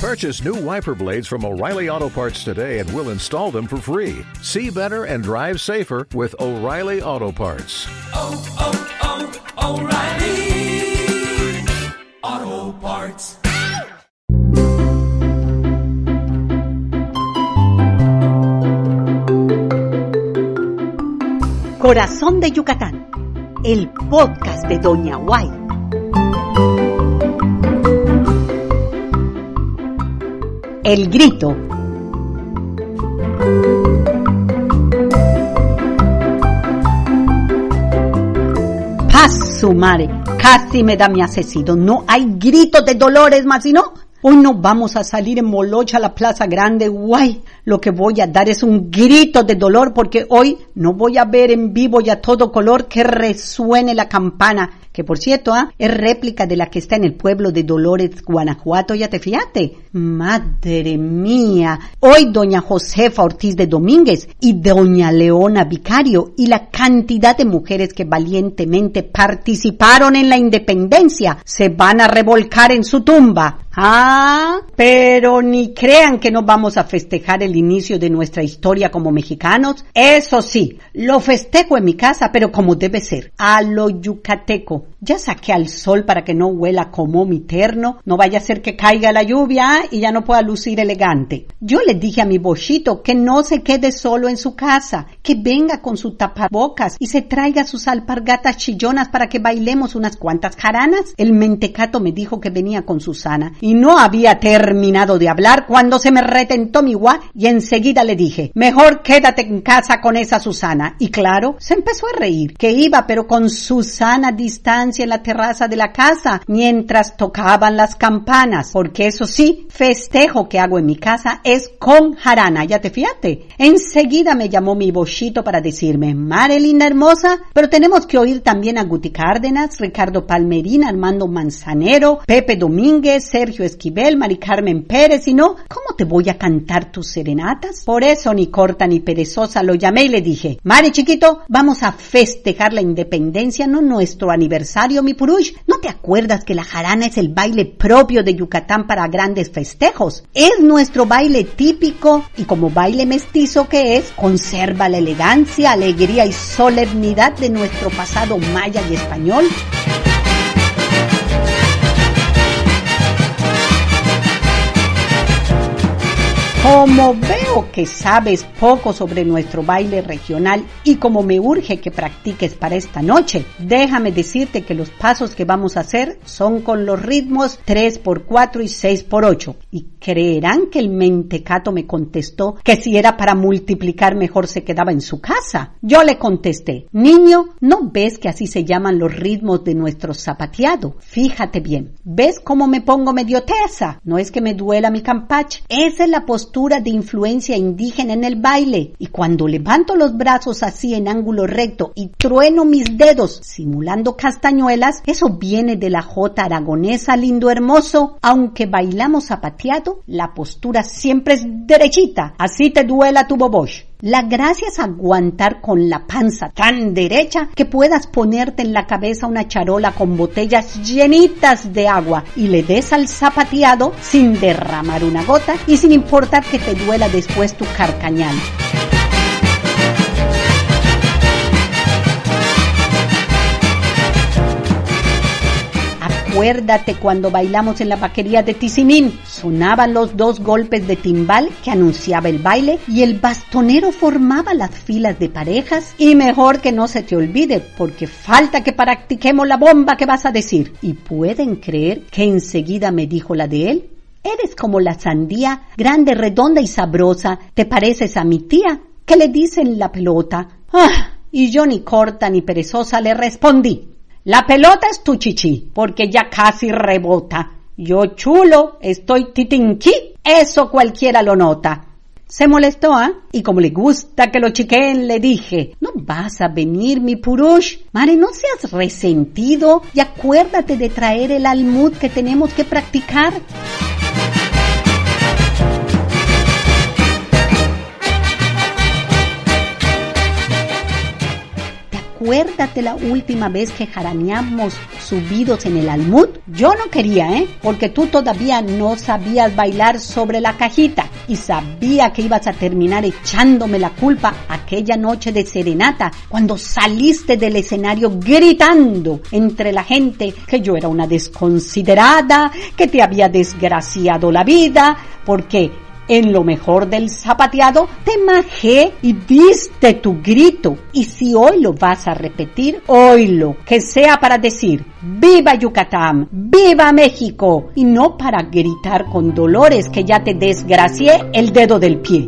Purchase new wiper blades from O'Reilly Auto Parts today and we'll install them for free. See better and drive safer with O'Reilly Auto Parts. oh, oh, oh, O'Reilly Auto Parts. Corazón de Yucatán, el podcast de Doña Guay. El grito. Paz su madre, casi me da mi asesino. No hay gritos de dolores más, sino Hoy no vamos a salir en Molocha a la Plaza Grande, guay. Lo que voy a dar es un grito de dolor porque hoy no voy a ver en vivo y a todo color que resuene la campana. Que por cierto, ¿ah? es réplica de la que está en el pueblo de Dolores, Guanajuato, ya te fijaste. Madre mía. Hoy doña Josefa Ortiz de Domínguez y doña Leona Vicario y la cantidad de mujeres que valientemente participaron en la independencia se van a revolcar en su tumba. Ah, pero ni crean que no vamos a festejar inicio de nuestra historia como mexicanos. Eso sí, lo festejo en mi casa, pero como debe ser, a lo yucateco. Ya saqué al sol para que no huela como mi terno, no vaya a ser que caiga la lluvia y ya no pueda lucir elegante. Yo le dije a mi bochito que no se quede solo en su casa, que venga con su tapabocas y se traiga sus alpargatas chillonas para que bailemos unas cuantas jaranas. El mentecato me dijo que venía con Susana y no había terminado de hablar cuando se me retentó mi gua y enseguida le dije, mejor quédate en casa con esa Susana. Y claro, se empezó a reír, que iba pero con Susana a distancia en la terraza de la casa mientras tocaban las campanas, porque eso sí, festejo que hago en mi casa es con jarana, ya te fíjate. Enseguida me llamó mi bochito para decirme, Marilyn hermosa, pero tenemos que oír también a Guti Cárdenas, Ricardo Palmerín, Armando Manzanero, Pepe Domínguez, Sergio Esquivel, Mari Carmen Pérez, y no, ¿cómo te voy a cantar tus Por eso ni corta ni perezosa lo llamé y le dije, Mari chiquito, vamos a festejar la independencia, no nuestro aniversario, mi purush. ¿No te acuerdas que la jarana es el baile propio de Yucatán para grandes festejos? Es nuestro baile típico y como baile mestizo que es, conserva la elegancia, alegría y solemnidad de nuestro pasado maya y español. Como veo que sabes poco sobre nuestro baile regional y como me urge que practiques para esta noche, déjame decirte que los pasos que vamos a hacer son con los ritmos 3x4 y 6x8. Y creerán que el mentecato me contestó que si era para multiplicar mejor se quedaba en su casa. Yo le contesté, niño, ¿no ves que así se llaman los ritmos de nuestro zapateado? Fíjate bien, ¿ves cómo me pongo medio tesa? No es que me duela mi campache, esa es la postura de influencia indígena en el baile. Y cuando levanto los brazos así en ángulo recto y trueno mis dedos simulando castañuelas, eso viene de la jota aragonesa lindo hermoso. Aunque bailamos zapateado, la postura siempre es derechita. Así te duela tu bobosh. La gracia es aguantar con la panza tan derecha que puedas ponerte en la cabeza una charola con botellas llenitas de agua y le des al zapateado sin derramar una gota y sin importar que te duela después tu carcañal. Acuérdate cuando bailamos en la vaquería de Tizimín. Sonaban los dos golpes de timbal que anunciaba el baile y el bastonero formaba las filas de parejas. Y mejor que no se te olvide porque falta que practiquemos la bomba que vas a decir. Y pueden creer que enseguida me dijo la de él. Eres como la sandía, grande, redonda y sabrosa. ¿Te pareces a mi tía? ¿Qué le dicen la pelota? Ah, y yo ni corta ni perezosa le respondí. La pelota es tu chichi, porque ya casi rebota. Yo chulo, estoy titinqui, eso cualquiera lo nota. Se molestó, ¿ah? Y como le gusta que lo chiquen, le dije, no vas a venir, mi purush. Mare, no seas resentido y acuérdate de traer el almud que tenemos que practicar. Acuérdate la última vez que jaraneamos subidos en el almud. Yo no quería, ¿eh? Porque tú todavía no sabías bailar sobre la cajita y sabía que ibas a terminar echándome la culpa aquella noche de serenata cuando saliste del escenario gritando entre la gente que yo era una desconsiderada, que te había desgraciado la vida, porque en lo mejor del zapateado, te majé y diste tu grito. Y si hoy lo vas a repetir, oílo, que sea para decir, ¡Viva Yucatán! ¡Viva México! Y no para gritar con dolores que ya te desgracié el dedo del pie.